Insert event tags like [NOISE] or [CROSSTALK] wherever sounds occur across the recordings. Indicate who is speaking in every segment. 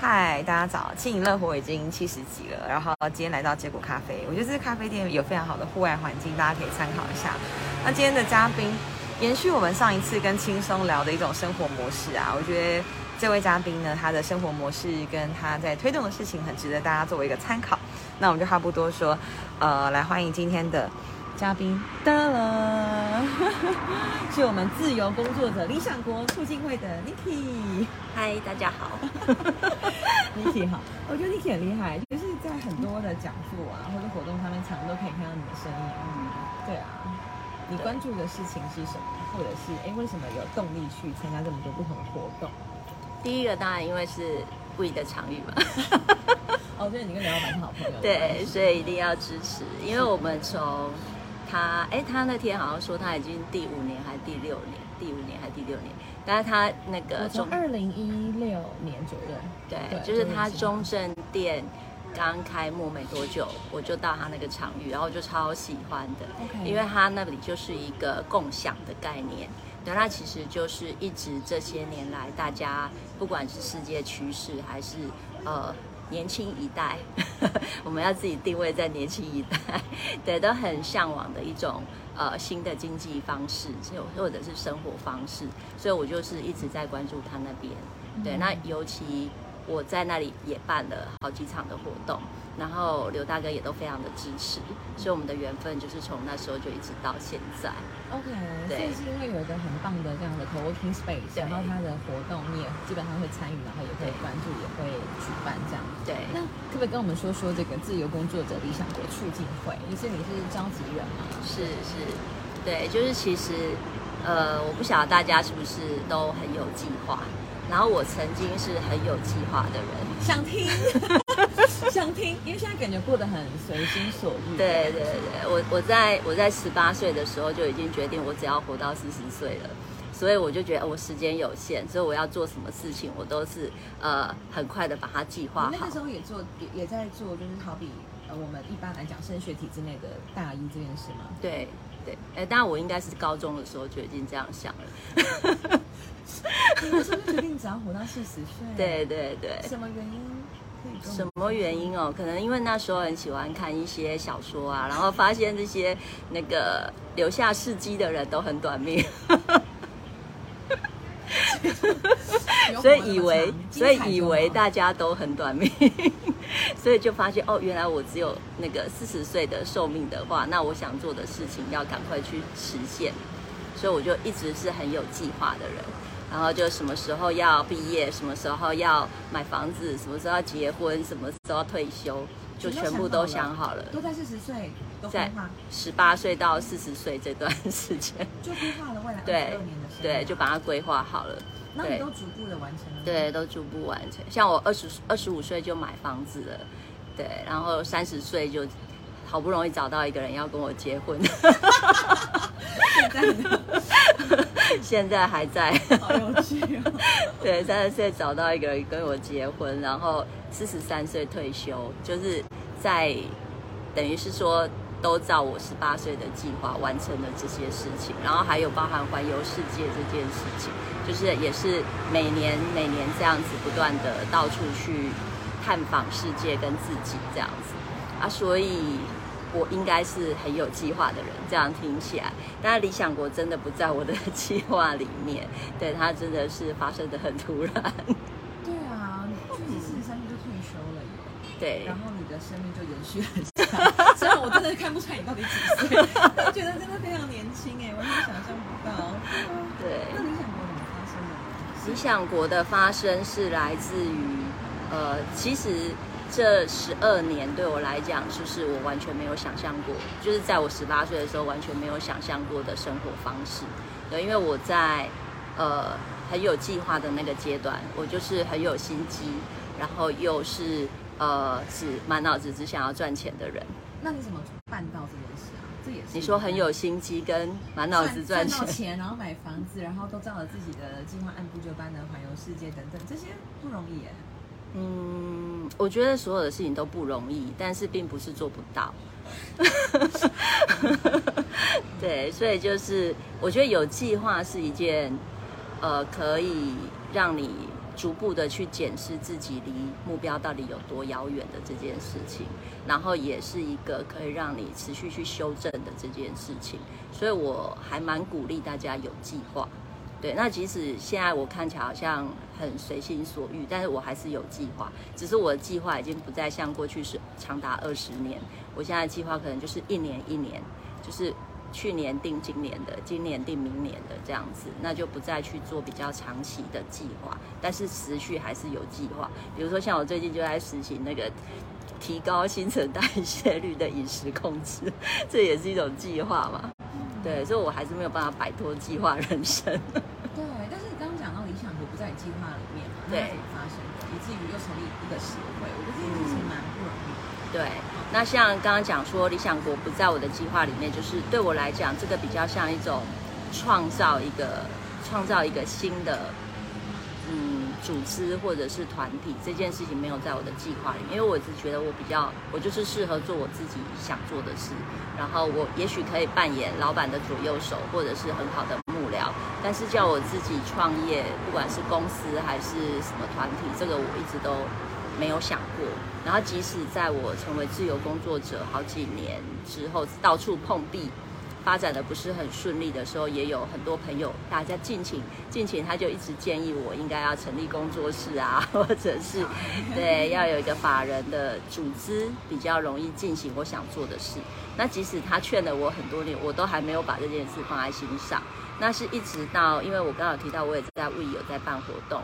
Speaker 1: 嗨，大家早！轻盈乐活已经七十集了，然后今天来到结果咖啡，我觉得这咖啡店有非常好的户外环境，大家可以参考一下。那今天的嘉宾延续我们上一次跟轻松聊的一种生活模式啊，我觉得这位嘉宾呢，他的生活模式跟他在推动的事情很值得大家作为一个参考。那我们就话不多说，呃，来欢迎今天的。嘉宾的了，[LAUGHS] 是我们自由工作者理想国促进会的 Niki。
Speaker 2: 嗨，大家好。[LAUGHS] [LAUGHS]
Speaker 1: Niki 好，我觉得 Niki 很厉害，就是在很多的讲座啊或者活动上面，常常都可以看到你的身影。嗯，对啊。你关注的事情是什么？或者是哎，为什么有动力去参加这么多不同的活动？
Speaker 2: 第一个当然因为是不一的场域嘛。
Speaker 1: 哦，对，你跟梁老板是好朋友。
Speaker 2: 对，所以一定要支持，因为我们从他哎，他那天好像说他已经第五年还是第六年，第五年还是第六年？但是他那个
Speaker 1: 从二零一六年左右，
Speaker 2: 对，就是他中正店刚开幕没多久，我就到他那个场域，然后就超喜欢的，因为他那里就是一个共享的概念，对，他其实就是一直这些年来大家不管是世界趋势还是呃。年轻一代，[LAUGHS] 我们要自己定位在年轻一代，[LAUGHS] 对，都很向往的一种呃新的经济方式，就或者是生活方式，所以我就是一直在关注他那边，对，那尤其。我在那里也办了好几场的活动，然后刘大哥也都非常的支持，所以我们的缘分就是从那时候就一直到现在。
Speaker 1: OK，对，是因为有一个很棒的这样的 co-working space，然后他的活动你也基本上会参与，然后也会关注，也会举办这样。
Speaker 2: 对，
Speaker 1: 那可不可以跟我们说说这个自由工作者理想国促进会？你是你是召集人吗？
Speaker 2: 是是，对，就是其实呃，我不晓得大家是不是都很有计划。然后我曾经是很有计划的人，
Speaker 1: 想听，[LAUGHS] [LAUGHS] 想听，因为现在感觉过得很随心所欲。
Speaker 2: 对对对，我我在我在十八岁的时候就已经决定，我只要活到四十岁了，所以我就觉得我时间有限，所以我要做什么事情，我都是呃很快的把它计划好。
Speaker 1: 那个时候也做也也在做，就是好比呃我们一般来讲升学体制内的大一这件事吗？
Speaker 2: 对对，哎，当然我应该是高中的时候就已经这样想了。[LAUGHS]
Speaker 1: 你那时候就决定只要活到四十岁？[LAUGHS]
Speaker 2: 对对对。
Speaker 1: 什么原因？
Speaker 2: 什么原因哦？可能因为那时候很喜欢看一些小说啊，然后发现这些那个留下事迹的人都很短命，[LAUGHS] 所以以为所以以为大家都很短命，所以就发现哦，原来我只有那个四十岁的寿命的话，那我想做的事情要赶快去实现，所以我就一直是很有计划的人。然后就什么时候要毕业，什么时候要买房子，什么时候要结婚，什么时候要退休，就全部都想好了。
Speaker 1: 都在四十岁，在
Speaker 2: 十八岁到四十岁这段时间，
Speaker 1: 就规划了未来二十年的时
Speaker 2: 对，就把它规划好了。
Speaker 1: 那你都逐步的完成了？
Speaker 2: 对，都逐步完成。像我二十二十五岁就买房子了，对，然后三十岁就好不容易找到一个人要跟我结婚。[LAUGHS]
Speaker 1: 现在呢？
Speaker 2: 现在还在，
Speaker 1: 好有趣哦。[LAUGHS]
Speaker 2: 对，三十岁找到一个人跟我结婚，然后四十三岁退休，就是在等于是说都照我十八岁的计划完成了这些事情，然后还有包含环游世界这件事情，就是也是每年每年这样子不断的到处去探访世界跟自己这样子啊，所以。我应该是很有计划的人，这样听起来，但理想国真的不在我的计划里面。对，它真的是发生的很突然。
Speaker 1: 对啊，你四十三岁就退休了耶。
Speaker 2: 对。
Speaker 1: 然后你的生命就延续很长，虽然我真的看不出来你到底几岁，我觉得真的非常年轻哎，完全想象不到。
Speaker 2: 对。
Speaker 1: 那理想国怎么发生的？
Speaker 2: 理想国的发生是来自于，呃，其实。这十二年对我来讲，就是我完全没有想象过，就是在我十八岁的时候完全没有想象过的生活方式。对，因为我在呃很有计划的那个阶段，我就是很有心机，然后又是呃只满脑子只想要赚钱的人。
Speaker 1: 那你怎么办到这件事啊？这也是
Speaker 2: 你说很有心机跟满脑子赚
Speaker 1: 钱，钱然后买房子，然后都照着自己的计划按部就班的环游世界等等，这些不容易耶。
Speaker 2: 嗯，我觉得所有的事情都不容易，但是并不是做不到。[LAUGHS] 对，所以就是我觉得有计划是一件，呃，可以让你逐步的去检视自己离目标到底有多遥远的这件事情，然后也是一个可以让你持续去修正的这件事情，所以我还蛮鼓励大家有计划。对，那即使现在我看起来好像很随心所欲，但是我还是有计划，只是我的计划已经不再像过去是长达二十年，我现在计划可能就是一年一年，就是。去年定今年的，今年定明年的这样子，那就不再去做比较长期的计划，但是持续还是有计划。比如说像我最近就在实行那个提高新陈代谢率的饮食控制，这也是一种计划嘛。对，所以我还是没有办法摆脱计划人生。
Speaker 1: 对，但是你刚刚讲到理想国不在计划里面嘛，对，怎么发生的？以至于又成立一个协会，我觉得这件事情蛮不容易。
Speaker 2: 对，那像刚刚讲说理想国不在我的计划里面，就是对我来讲，这个比较像一种创造一个创造一个新的嗯组织或者是团体，这件事情没有在我的计划里面，因为我只觉得我比较我就是适合做我自己想做的事，然后我也许可以扮演老板的左右手或者是很好的但是叫我自己创业，不管是公司还是什么团体，这个我一直都。没有想过，然后即使在我成为自由工作者好几年之后，到处碰壁，发展的不是很顺利的时候，也有很多朋友，大家尽情尽情，他就一直建议我应该要成立工作室啊，[LAUGHS] 或者是对要有一个法人的组织，比较容易进行我想做的事。那即使他劝了我很多年，我都还没有把这件事放在心上。那是一直到，因为我刚好提到，我也在为有在办活动。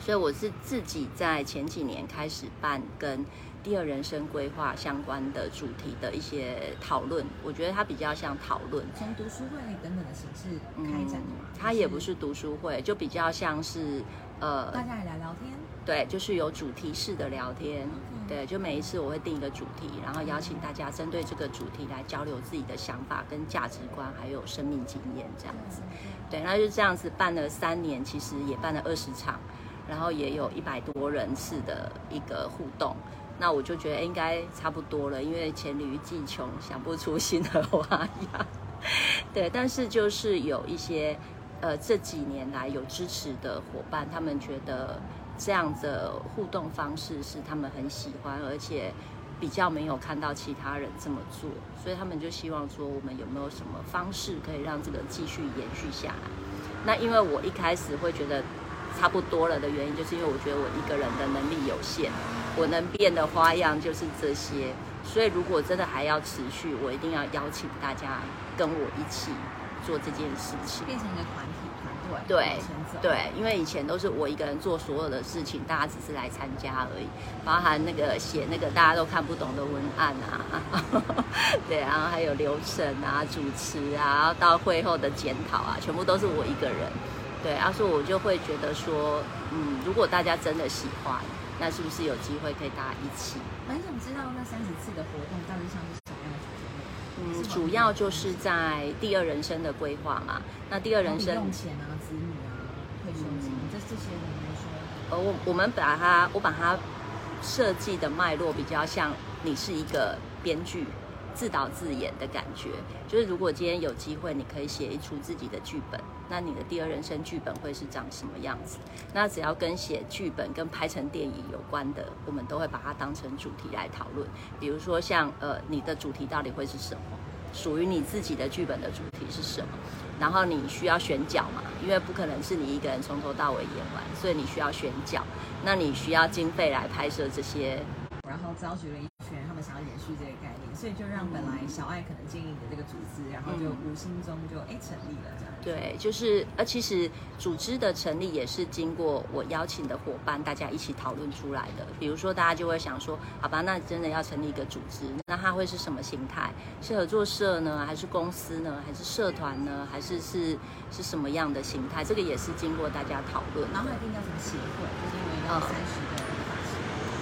Speaker 2: 所以我是自己在前几年开始办跟第二人生规划相关的主题的一些讨论，我觉得它比较像讨论，
Speaker 1: 从读书会等等的形式开展的。
Speaker 2: 它也不是读书会，就比较像是
Speaker 1: 呃，大家来聊聊天。
Speaker 2: 对，就是有主题式的聊天。对，就每一次我会定一个主题，然后邀请大家针对这个主题来交流自己的想法、跟价值观，还有生命经验这样子。对，那就这样子办了三年，其实也办了二十场。然后也有一百多人次的一个互动，那我就觉得应该差不多了，因为黔驴技穷，想不出新的花样。对，但是就是有一些呃这几年来有支持的伙伴，他们觉得这样的互动方式是他们很喜欢，而且比较没有看到其他人这么做，所以他们就希望说我们有没有什么方式可以让这个继续延续下来。那因为我一开始会觉得。差不多了的原因，就是因为我觉得我一个人的能力有限，我能变的花样就是这些。所以如果真的还要持续，我一定要邀请大家跟我一起做这件事情，
Speaker 1: 变成一个团体
Speaker 2: 对对，因为以前都是我一个人做所有的事情，大家只是来参加而已，包含那个写那个大家都看不懂的文案啊，[LAUGHS] 对，然后还有流程啊、主持啊，到会后的检讨啊，全部都是我一个人。对，阿叔，我就会觉得说，嗯，如果大家真的喜欢，那是不是有机会可以大家一起？
Speaker 1: 蛮想知道那三十次的活动到底像是？
Speaker 2: 嗯，主要就是在第二人生的规划嘛。那第二人生
Speaker 1: 用钱啊、子女啊、退休金，这这些人来说，
Speaker 2: 呃，我我们把它，我把它设计的脉络比较像你是一个编剧。自导自演的感觉，就是如果今天有机会，你可以写一出自己的剧本，那你的第二人生剧本会是长什么样子？那只要跟写剧本、跟拍成电影有关的，我们都会把它当成主题来讨论。比如说像呃，你的主题到底会是什么？属于你自己的剧本的主题是什么？然后你需要选角嘛？因为不可能是你一个人从头到尾演完，所以你需要选角。那你需要经费来拍摄这些。
Speaker 1: 然后召集了一圈，他们想要延续这个概念，所以就让本来小爱可能经营的这个组织，然后就无心中就哎成立了这样。
Speaker 2: 对，就是呃，其实组织的成立也是经过我邀请的伙伴大家一起讨论出来的。比如说，大家就会想说，好吧，那真的要成立一个组织，那它会是什么形态？是合作社呢，还是公司呢，还是社团呢，还是是是什么样的形态？这个也是经过大家讨论。
Speaker 1: 然后一定叫什么协会？就是因为要三十。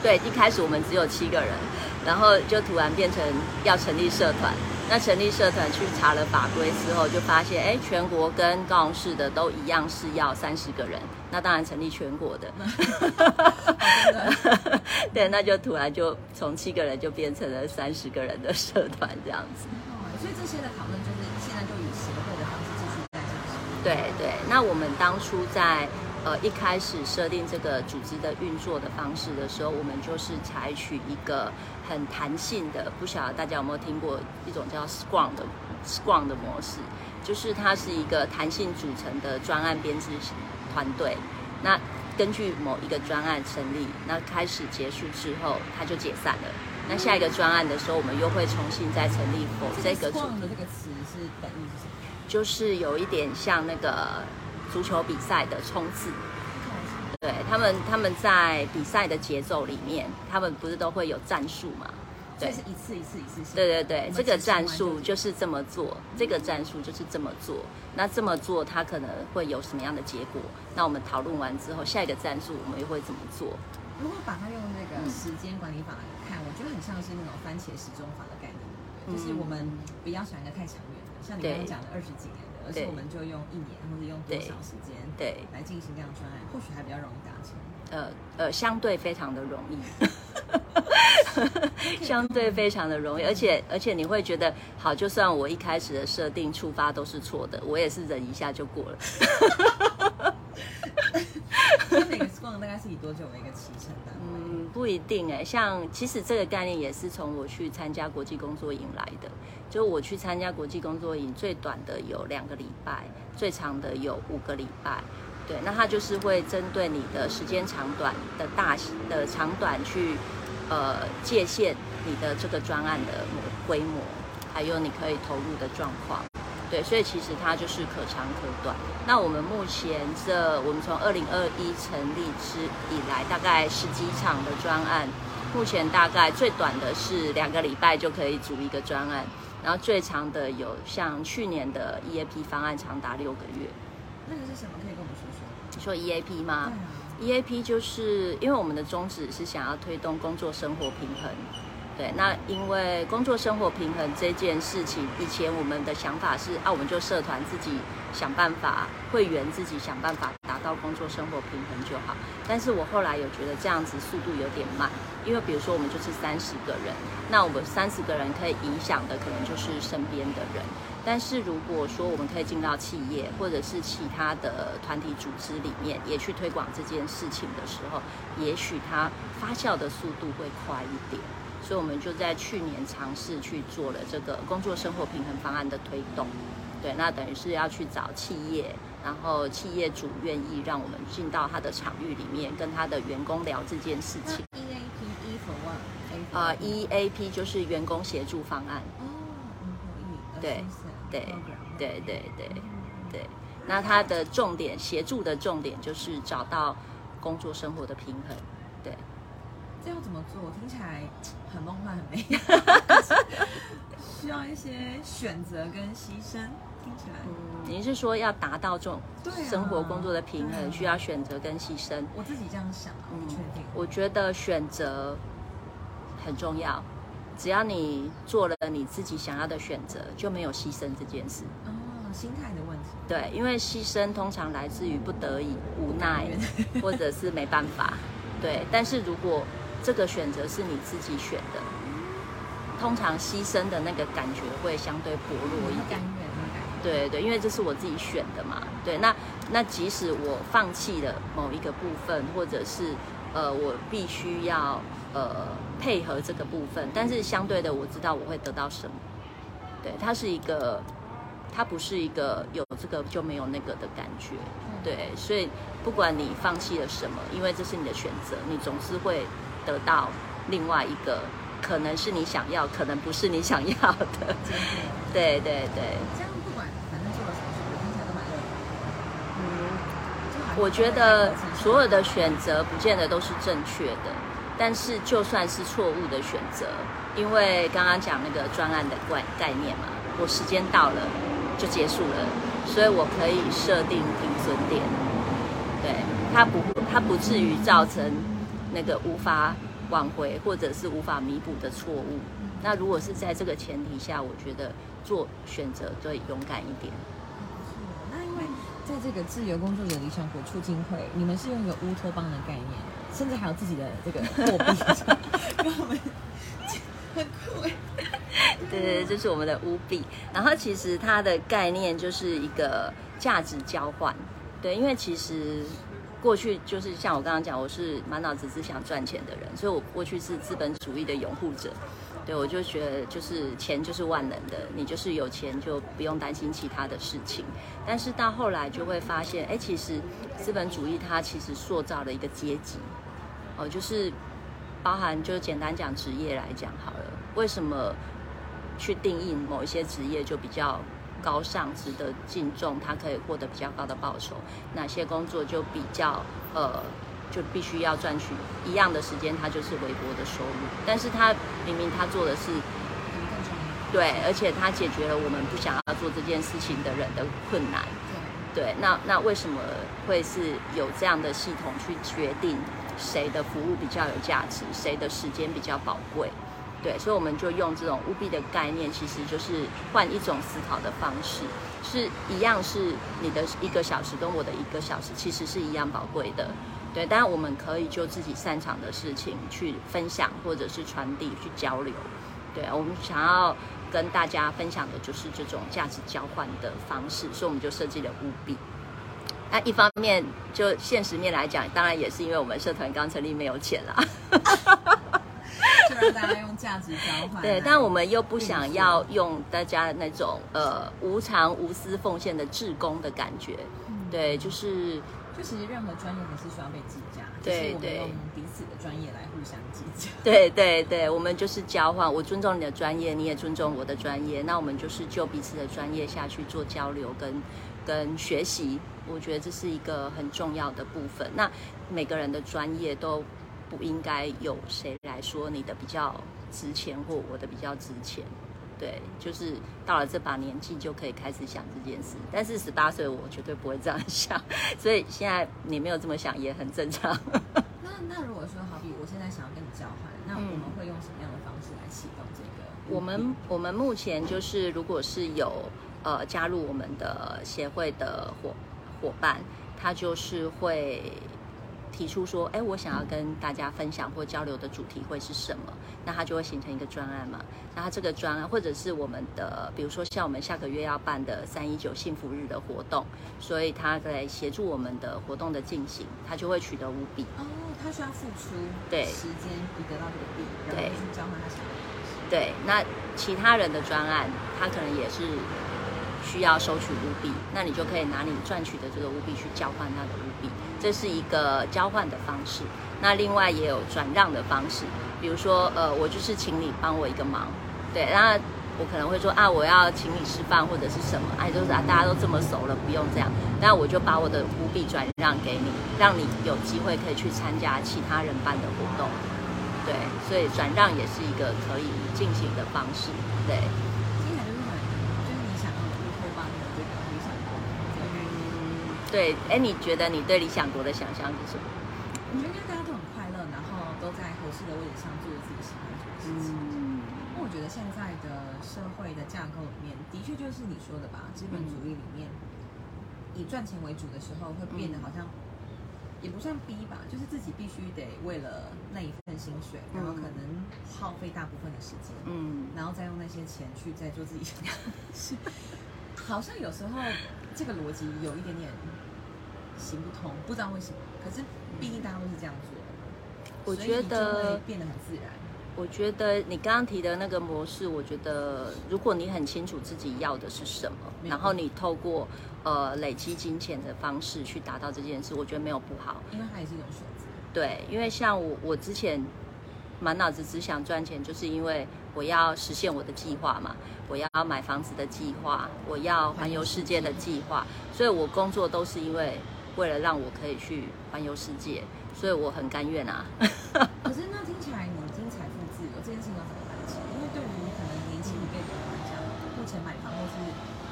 Speaker 2: 对，一开始我们只有七个人，然后就突然变成要成立社团。那成立社团去查了法规之后，就发现，哎，全国跟高雄市的都一样是要三十个人。那当然成立全国的。[LAUGHS] 对，那就突然就从七个人就变成了三十个人的社团这样子。
Speaker 1: 所以这些的讨论就是现在就以协会的方式继续在进行。
Speaker 2: 对对，那我们当初在。呃一开始设定这个组织的运作的方式的时候，我们就是采取一个很弹性的，不晓得大家有没有听过一种叫 Scrum 的 Scrum 的模式，就是它是一个弹性组成的专案编制团队。那根据某一个专案成立，那开始结束之后，它就解散了。那下一个专案的时候，我们又会重新再成立否这个组。
Speaker 1: 的这个词是本意是什么？
Speaker 2: 就是有一点像那个足球比赛的冲刺。对他们，他们在比赛的节奏里面，他们不是都会有战术嘛？
Speaker 1: 对，是一次一次一次。
Speaker 2: 对对对，这个战术就是这么做，这个战术就是这么做。那这么做，它可能会有什么样的结果？那我们讨论完之后，下一个战术我们又会怎么做？
Speaker 1: 如果把它用那个时间管理法来看，我觉得很像是那种番茄时钟法的概念，就是我们不要选一个太长远的，像你刚刚讲的二十几年的，而且我们就用一年或者用多少时间对来进行这样专案，或许还比较容易达成。
Speaker 2: 呃呃，相对非常的容易。[LAUGHS] 相对非常的容易，而且而且你会觉得好，就算我一开始的设定出发都是错的，我也是忍一下就过了。
Speaker 1: 大概是以多久为一个期程的？
Speaker 2: 嗯，不一定哎，像其实这个概念也是从我去参加国际工作营来的。就我去参加国际工作营，最短的有两个礼拜，最长的有五个礼拜。对，那它就是会针对你的时间长短的大的长短去。呃，界限你的这个专案的规模，还有你可以投入的状况，对，所以其实它就是可长可短。那我们目前这，我们从二零二一成立之以来，大概十几场的专案，目前大概最短的是两个礼拜就可以组一个专案，然后最长的有像去年的 EAP 方案长达六个月。
Speaker 1: 那个是什么？可以跟我们说说？
Speaker 2: 你说 EAP 吗？EAP 就是因为我们的宗旨是想要推动工作生活平衡，对。那因为工作生活平衡这件事情，以前我们的想法是啊，我们就社团自己想办法，会员自己想办法达到工作生活平衡就好。但是我后来有觉得这样子速度有点慢，因为比如说我们就是三十个人，那我们三十个人可以影响的可能就是身边的人。但是如果说我们可以进到企业或者是其他的团体组织里面，也去推广这件事情的时候，也许它发酵的速度会快一点。所以我们就在去年尝试去做了这个工作生活平衡方案的推动。对，那等于是要去找企业，然后企业主愿意让我们进到他的场域里面，跟他的员工聊这件事情。
Speaker 1: EAP for what？
Speaker 2: 啊，EAP 就是员工协助方案。
Speaker 1: 哦，
Speaker 2: 对。对对对对对，那它的重点协助的重点就是找到工作生活的平衡。对，
Speaker 1: 这要怎么做？听起来 [TSK] 很梦幻，很美，[LAUGHS] 需要一些选择跟牺牲。听起来，
Speaker 2: 嗯，您是说要达到这种生活工作的平衡，需要选择跟牺牲？
Speaker 1: 我自己这样想，不确定。
Speaker 2: 我觉得选择很重要。只要你做了你自己想要的选择，就没有牺牲这件事。
Speaker 1: 哦，心态的问题。
Speaker 2: 对，因为牺牲通常来自于不得已、无奈，或者是没办法。对，但是如果这个选择是你自己选的，通常牺牲的那个感觉会相对薄弱一点。对对，因为这是我自己选的嘛。对，那那即使我放弃了某一个部分，或者是呃，我必须要。呃，配合这个部分，但是相对的，我知道我会得到什么。对，它是一个，它不是一个有这个就没有那个的感觉。对，所以不管你放弃了什么，因为这是你的选择，你总是会得到另外一个，可能是你想要，可能不是你想要的。对对对。
Speaker 1: 这样不管反正做了什么选择，听起来都蛮乐观。
Speaker 2: 嗯，我觉得所有的选择不见得都是正确的。但是就算是错误的选择，因为刚刚讲那个专案的概概念嘛，我时间到了就结束了，所以我可以设定停损点，对，它不它不至于造成那个无法挽回或者是无法弥补的错误。那如果是在这个前提下，我觉得做选择就勇敢一点。
Speaker 1: 那因为在这个自由工作者理想国促进会，你们是用一个乌托邦的概念。甚至还有自己的这个货币，跟我们很酷哎。
Speaker 2: 对对，这是我们的乌币。然后其实它的概念就是一个价值交换。对，因为其实过去就是像我刚刚讲，我是满脑子只想赚钱的人，所以我过去是资本主义的拥护者。对我就觉得就是钱就是万能的，你就是有钱就不用担心其他的事情。但是到后来就会发现，哎，其实资本主义它其实塑造了一个阶级，哦，就是包含就简单讲职业来讲好了，为什么去定义某一些职业就比较？高尚、值得敬重，他可以获得比较高的报酬。哪些工作就比较呃，就必须要赚取一样的时间，他就是微薄的收入。但是他明明他做的是，对，而且他解决了我们不想要做这件事情的人的困难。对，那那为什么会是有这样的系统去决定谁的服务比较有价值，谁的时间比较宝贵？对，所以我们就用这种务必的概念，其实就是换一种思考的方式，是一样，是你的一个小时跟我的一个小时，其实是一样宝贵的。对，当然我们可以就自己擅长的事情去分享，或者是传递、去交流。对，我们想要跟大家分享的就是这种价值交换的方式，所以我们就设计了务必。那一方面就现实面来讲，当然也是因为我们社团刚成立没有钱啦。[LAUGHS]
Speaker 1: 价值交换。
Speaker 2: 对，但我们又不想要用大家那种呃无偿无私奉献的志工的感觉。对，就是，
Speaker 1: 就其实任何专业还是需要被计价。对对，用彼此的专业来互相计价。
Speaker 2: 对对对，我们就是交换，我尊重你的专业，你也尊重我的专业，那我们就是就彼此的专业下去做交流跟跟学习。我觉得这是一个很重要的部分。那每个人的专业都。不应该有谁来说你的比较值钱或我的比较值钱，对，就是到了这把年纪就可以开始想这件事。但是十八岁我绝对不会这样想，所以现在你没有这么想也很正常。
Speaker 1: 那那如果说好比我现在想要跟你交换，那我们会用什么样的方式来启动这个？
Speaker 2: 我们我们目前就是如果是有呃加入我们的协会的伙伙伴，他就是会。提出说，哎，我想要跟大家分享或交流的主题会是什么？那它就会形成一个专案嘛。那它这个专案，或者是我们的，比如说像我们下个月要办的三一九幸福日的活动，所以他在协助我们的活动的进行，他就会取得五笔。
Speaker 1: 哦，他需要付出
Speaker 2: 对
Speaker 1: 时间，以得到这个币，然后去交换他想要的东西。
Speaker 2: 对，那其他人的专案，他可能也是。需要收取五币，那你就可以拿你赚取的这个五币去交换他的五币，这是一个交换的方式。那另外也有转让的方式，比如说，呃，我就是请你帮我一个忙，对，那我可能会说啊，我要请你吃饭或者是什么，哎，就是啊，大家都这么熟了，不用这样，那我就把我的五币转让给你，让你有机会可以去参加其他人办的活动，对，所以转让也是一个可以进行的方式，对。对，哎，你觉得你对理想国的想象是什么？
Speaker 1: 我觉得应该大家都很快乐，然后都在合适的位置上做自己喜欢做的事情。嗯，那我觉得现在的社会的架构里面，的确就是你说的吧，资本主义里面以赚钱为主的时候，会变得好像也不算逼吧，就是自己必须得为了那一份薪水，然后可能耗费大部分的时间，嗯，然后再用那些钱去再做自己想要的事。[LAUGHS] 好像有时候这个逻辑有一点点。行不通，不知道为什么。可是毕竟大家都是这样做，
Speaker 2: 我觉得
Speaker 1: 变得很自然。
Speaker 2: 我觉得你刚刚提的那个模式，我觉得如果你很清楚自己要的是什么，然后你透过呃累积金钱的方式去达到这件事，我觉得没有不好。
Speaker 1: 因为它也是一种选择。
Speaker 2: 对，因为像我我之前满脑子只想赚钱，就是因为我要实现我的计划嘛。我要买房子的计划，我要环游世界的计划，所以我工作都是因为。为了让我可以去环游世界，所以我很甘愿啊。[LAUGHS]
Speaker 1: 可是那听起来你已经财富自由，这件事情要怎么办起？因为对于可能年轻一辈的人来讲，目前买房或是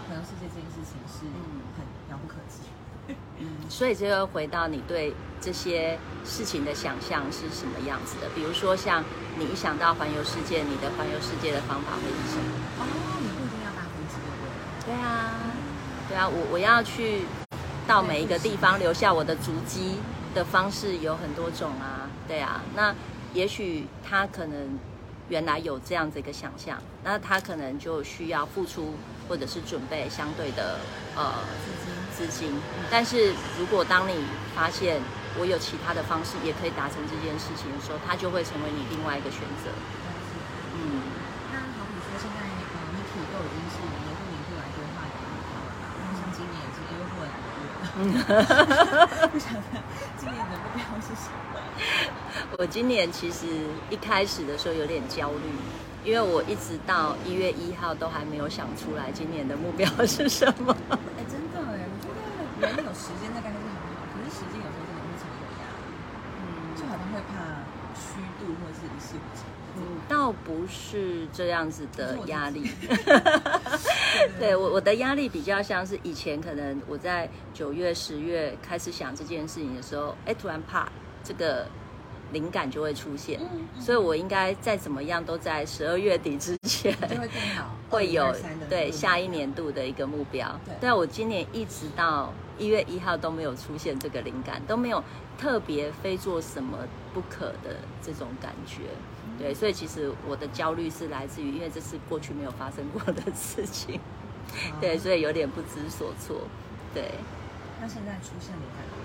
Speaker 1: 环游世界这件事情是很遥不可及。
Speaker 2: 嗯，所以就要回到你对这些事情的想象是什么样子的？比如说，像你一想到环游世界，你的环游世界的方法会是什么？
Speaker 1: 哦，你不一定要搭飞机，对？
Speaker 2: 对啊，对啊，我我要去。到每一个地方留下我的足迹的方式有很多种啊，对啊，那也许他可能原来有这样子一个想象，那他可能就需要付出或者是准备相对的呃
Speaker 1: 资金。
Speaker 2: 但是如果当你发现我有其他的方式也可以达成这件事情的时候，它就会成为你另外一个选择。
Speaker 1: 嗯，那好比说现在呃，Miki 都已经是年度年度来规划的目标了吧？像今年也是又过了两个月，[LAUGHS] [LAUGHS] 不晓得今年的目标是什么？[LAUGHS]
Speaker 2: 我今年其实一开始的时候有点焦虑，因为我一直到一月一号都还没有想出来今年的目标是什么。
Speaker 1: 哎，真的哎，我觉得人有时间大概是很好，可是时间有时候真的会成为压力，嗯，就好像会怕虚
Speaker 2: 倒不是这样子的压力。[LAUGHS] 对我我的压力比较像是以前可能我在九月十月开始想这件事情的时候，哎，突然怕这个灵感就会出现，所以我应该再怎么样都在十二月底之前
Speaker 1: 就会更好，
Speaker 2: 会有对下一年度的一个目标。但我今年一直到一月一号都没有出现这个灵感，都没有特别非做什么不可的这种感觉。对，所以其实我的焦虑是来自于，因为这是过去没有发生过的事情，对，所以有点不知所措。对。
Speaker 1: 那现在出现灵感了吗？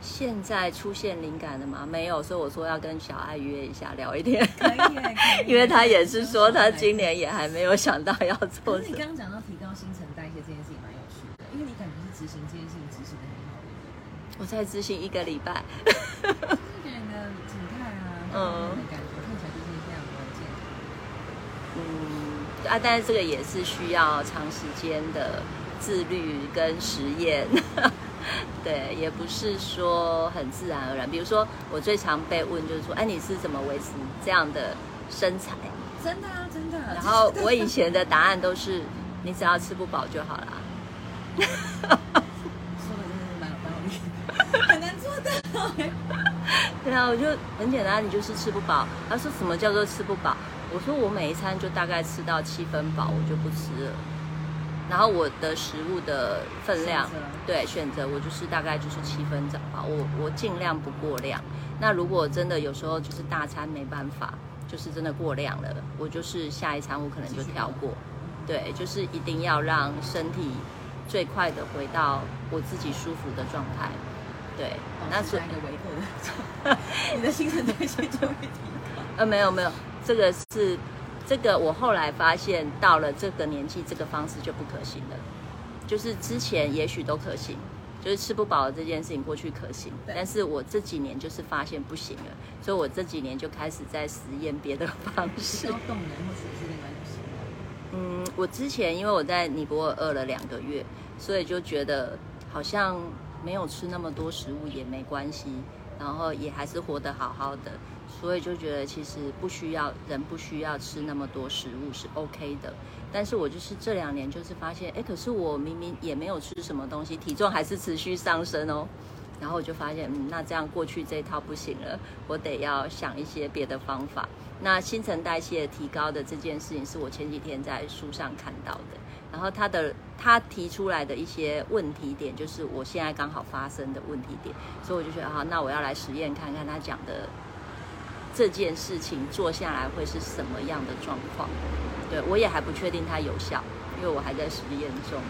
Speaker 2: 现在出现灵感了吗？没有，所以我说要跟小爱约一下聊一天。
Speaker 1: 可以，可以。[LAUGHS]
Speaker 2: 因为他也是说他今年也还没有想到要做。
Speaker 1: 可是你刚刚讲到提高新陈代谢这件事情因为你感觉是执行这件事情执行的很好。
Speaker 2: 我在执行一个礼拜。
Speaker 1: 嗯，感觉看起来就是非常关键。
Speaker 2: 嗯啊，但是这个也是需要长时间的自律跟实验。[LAUGHS] 对，也不是说很自然而然。比如说，我最常被问就是说，哎，你是怎么维持这样的身材？
Speaker 1: 真的啊，真的。
Speaker 2: 然后我以前的答案都是，你只要吃不饱就好了。
Speaker 1: 说的真的是蛮有道理，很难做到。
Speaker 2: 对啊，我就很简单，你就是吃不饱。他说什么叫做吃不饱？我说我每一餐就大概吃到七分饱，我就不吃了。然后我的食物的分量，对选择我就是大概就是七分饱，我我尽量不过量。那如果真的有时候就是大餐没办法，就是真的过量了，我就是下一餐我可能就跳过。对，就是一定要让身体最快的回到我自己舒服的状态。对，
Speaker 1: 那是一个维护的，[LAUGHS] 你的新陈代谢就会提高。
Speaker 2: 呃，没有没有，这个是这个我后来发现，到了这个年纪，这个方式就不可行了。就是之前也许都可行，就是吃不饱这件事情过去可行，但是我这几年就是发现不行了，所以我这几年就开始在实验别的方式。
Speaker 1: 动能或者是另外一种
Speaker 2: 嗯，我之前因为我在尼泊尔饿了两个月，所以就觉得好像。没有吃那么多食物也没关系，然后也还是活得好好的，所以就觉得其实不需要人不需要吃那么多食物是 OK 的。但是我就是这两年就是发现，哎，可是我明明也没有吃什么东西，体重还是持续上升哦。然后我就发现，嗯，那这样过去这一套不行了，我得要想一些别的方法。那新陈代谢提高的这件事情，是我前几天在书上看到的。然后他的他提出来的一些问题点，就是我现在刚好发生的问题点，所以我就觉得啊，那我要来实验看看他讲的这件事情做下来会是什么样的状况。对我也还不确定它有效，因为我还在实验中。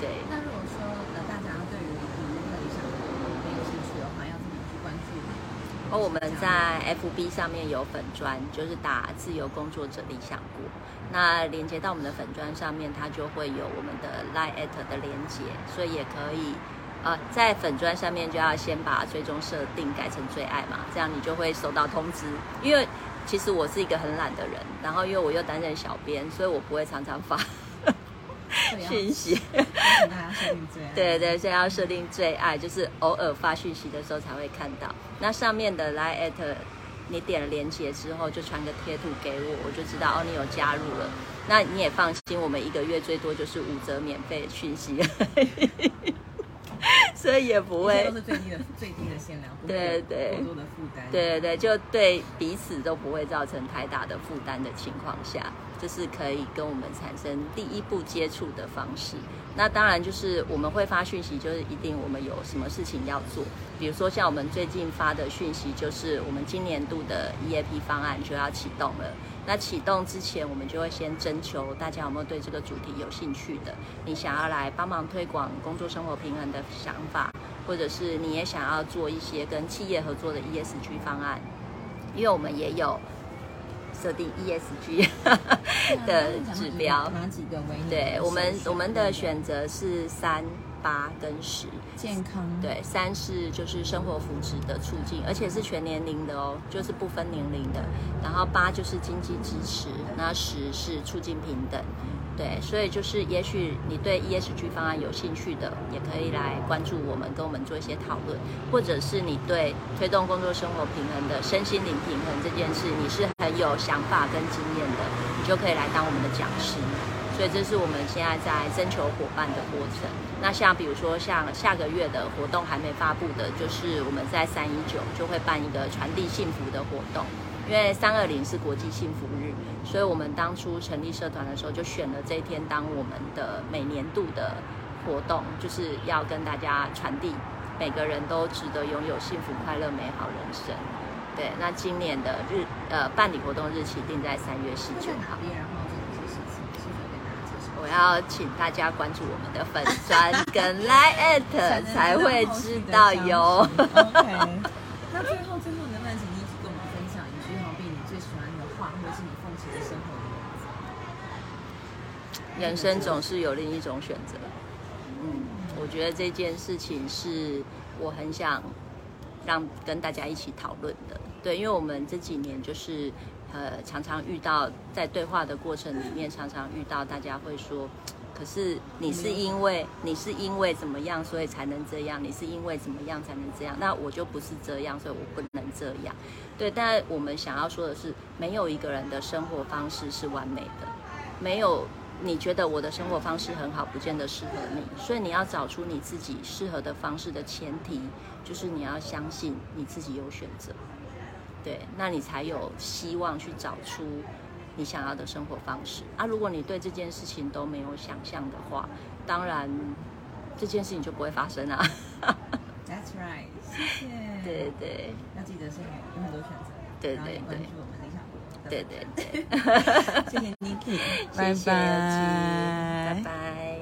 Speaker 2: 对。
Speaker 1: 那如果说呃大家对于你那个理想很有兴趣的话，要怎么去关注？
Speaker 2: 我们在 FB 上面有粉砖，就是打自由工作者理想国。那连接到我们的粉砖上面，它就会有我们的 Line at 的连接，所以也可以，呃，在粉砖上面就要先把追踪设定改成最爱嘛，这样你就会收到通知。因为其实我是一个很懒的人，然后因为我又担任小编，所以我不会常常发讯息。对对，所以要设定最爱，就是偶尔发讯息的时候才会看到。那上面的 Line at。你点了连接之后，就传个贴图给我，我就知道哦，你有加入了。那你也放心，我们一个月最多就是五折免费讯息，所以也不会
Speaker 1: 都是最低的最低的限量，
Speaker 2: 对对，
Speaker 1: 过多的负担，
Speaker 2: 对对，就对彼此都不会造成太大的负担的情况下，就是可以跟我们产生第一步接触的方式。那当然就是我们会发讯息，就是一定我们有什么事情要做。比如说像我们最近发的讯息，就是我们今年度的 EAP 方案就要启动了。那启动之前，我们就会先征求大家有没有对这个主题有兴趣的，你想要来帮忙推广工作生活平衡的想法，或者是你也想要做一些跟企业合作的 ESG 方案，因为我们也有。设定 ESG 的 [LAUGHS] 指标，
Speaker 1: 哪几个为？
Speaker 2: 对我们，我们的选择是三八跟十。
Speaker 1: 健康。
Speaker 2: 对，三是就是生活福祉的促进，而且是全年龄的哦，就是不分年龄的。然后八就是经济支持，那十是促进平等。对，所以就是，也许你对 ESG 方案有兴趣的，也可以来关注我们，跟我们做一些讨论；或者是你对推动工作生活平衡的身心灵平衡这件事，你是很有想法跟经验的，你就可以来当我们的讲师。所以这是我们现在在征求伙伴的过程。那像比如说，像下个月的活动还没发布的，就是我们在三一九就会办一个传递幸福的活动。因为三二零是国际幸福日，所以我们当初成立社团的时候，就选了这一天当我们的每年度的活动，就是要跟大家传递每个人都值得拥有幸福、快乐、美好人生。对，那今年的日呃办理活动日期定在三月十九号。我要请大家关注我们的粉砖跟 Line at [LAUGHS] 才会知道哟。[LAUGHS]
Speaker 1: 那最后最后能不能请你跟我们分享一句，好比你最喜欢的话，或是你奉行的生活的原？
Speaker 2: 人生总是有另一种选择。嗯，我觉得这件事情是我很想让跟大家一起讨论的。对，因为我们这几年就是呃常常遇到在对话的过程里面，常常遇到大家会说，[TSK] 可是你是因为你是因为怎么样，所以才能这样？你是因为怎么样才能这样？那我就不是这样，所以我不能这样。对，但我们想要说的是，没有一个人的生活方式是完美的，没有。你觉得我的生活方式很好，不见得适合你，所以你要找出你自己适合的方式的前提，就是你要相信你自己有选择，对，那你才有希望去找出你想要的生活方式啊。如果你对这件事情都没有想象的话，当然这件事情就不会发生啊。
Speaker 1: That's right，谢谢。
Speaker 2: 对对，
Speaker 1: 要记得是有很多选择，
Speaker 2: 对对对。对对对，
Speaker 1: 谢谢 Niki，
Speaker 2: 拜拜拜拜。